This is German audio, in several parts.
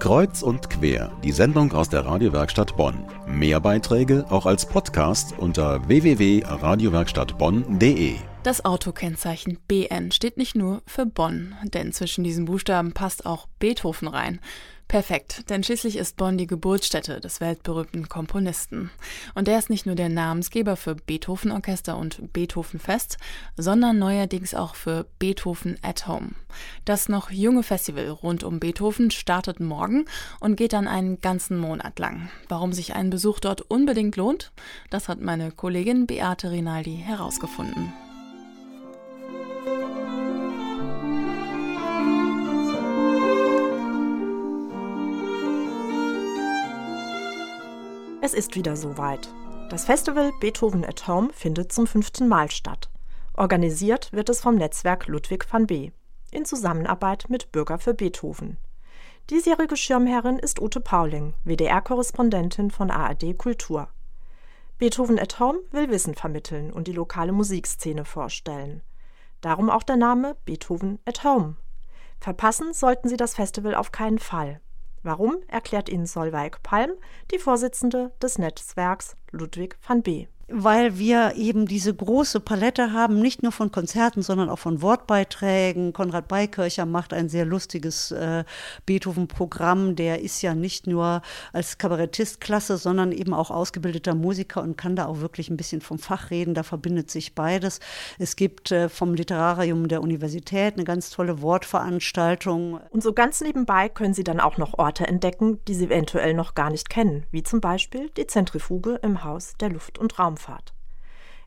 Kreuz und quer, die Sendung aus der Radiowerkstatt Bonn. Mehr Beiträge auch als Podcast unter www.radiowerkstattbonn.de. Das Autokennzeichen BN steht nicht nur für Bonn, denn zwischen diesen Buchstaben passt auch Beethoven rein. Perfekt, denn schließlich ist Bonn die Geburtsstätte des weltberühmten Komponisten. Und er ist nicht nur der Namensgeber für Beethoven Orchester und Beethoven Fest, sondern neuerdings auch für Beethoven at Home. Das noch junge Festival rund um Beethoven startet morgen und geht dann einen ganzen Monat lang. Warum sich ein Besuch dort unbedingt lohnt, das hat meine Kollegin Beate Rinaldi herausgefunden. Es ist wieder soweit. Das Festival Beethoven at Home findet zum fünften Mal statt. Organisiert wird es vom Netzwerk Ludwig van B. in Zusammenarbeit mit Bürger für Beethoven. Diesjährige Schirmherrin ist Ute Pauling, WDR-Korrespondentin von ARD Kultur. Beethoven at Home will Wissen vermitteln und die lokale Musikszene vorstellen. Darum auch der Name Beethoven at Home. Verpassen sollten Sie das Festival auf keinen Fall. Warum, erklärt Ihnen Solveig Palm, die Vorsitzende des Netzwerks Ludwig van B weil wir eben diese große Palette haben, nicht nur von Konzerten, sondern auch von Wortbeiträgen. Konrad Beikircher macht ein sehr lustiges äh, Beethoven-Programm. Der ist ja nicht nur als Kabarettist klasse, sondern eben auch ausgebildeter Musiker und kann da auch wirklich ein bisschen vom Fach reden. Da verbindet sich beides. Es gibt äh, vom Literarium der Universität eine ganz tolle Wortveranstaltung. Und so ganz nebenbei können Sie dann auch noch Orte entdecken, die Sie eventuell noch gar nicht kennen, wie zum Beispiel die Zentrifuge im Haus der Luft- und Raum. Raumfahrt.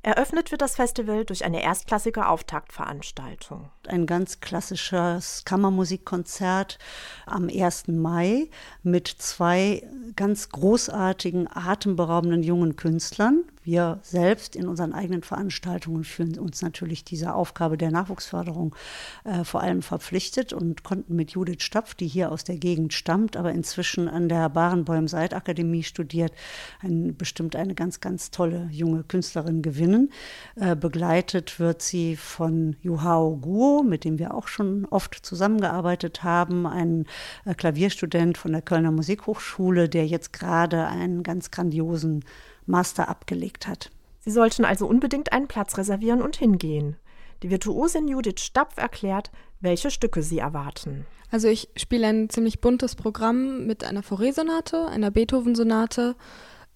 Eröffnet wird das Festival durch eine erstklassige Auftaktveranstaltung. Ein ganz klassisches Kammermusikkonzert am 1. Mai mit zwei ganz großartigen, atemberaubenden jungen Künstlern. Wir selbst in unseren eigenen Veranstaltungen fühlen uns natürlich dieser Aufgabe der Nachwuchsförderung äh, vor allem verpflichtet und konnten mit Judith Stapf, die hier aus der Gegend stammt, aber inzwischen an der Barenbäum-Seid-Akademie studiert, ein, bestimmt eine ganz, ganz tolle junge Künstlerin gewinnen. Äh, begleitet wird sie von Juhao Guo, mit dem wir auch schon oft zusammengearbeitet haben, ein äh, Klavierstudent von der Kölner Musikhochschule, der jetzt gerade einen ganz grandiosen Master abgelegt hat. Sie sollten also unbedingt einen Platz reservieren und hingehen. Die Virtuosin Judith Stapf erklärt, welche Stücke sie erwarten. Also ich spiele ein ziemlich buntes Programm mit einer Fauré-Sonate, einer Beethoven-Sonate,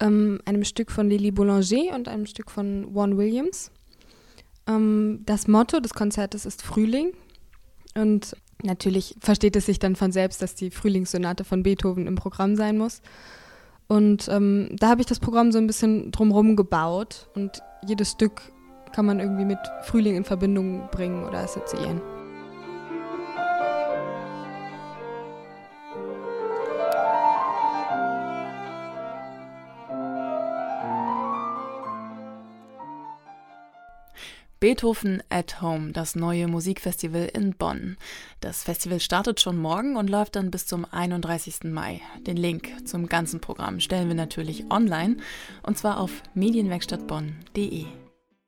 ähm, einem Stück von Lily Boulanger und einem Stück von Warren Williams. Ähm, das Motto des Konzertes ist Frühling und natürlich versteht es sich dann von selbst, dass die Frühlingssonate von Beethoven im Programm sein muss. Und ähm, da habe ich das Programm so ein bisschen drumherum gebaut und jedes Stück kann man irgendwie mit Frühling in Verbindung bringen oder assoziieren. Beethoven at Home, das neue Musikfestival in Bonn. Das Festival startet schon morgen und läuft dann bis zum 31. Mai. Den Link zum ganzen Programm stellen wir natürlich online und zwar auf medienwerkstattbonn.de.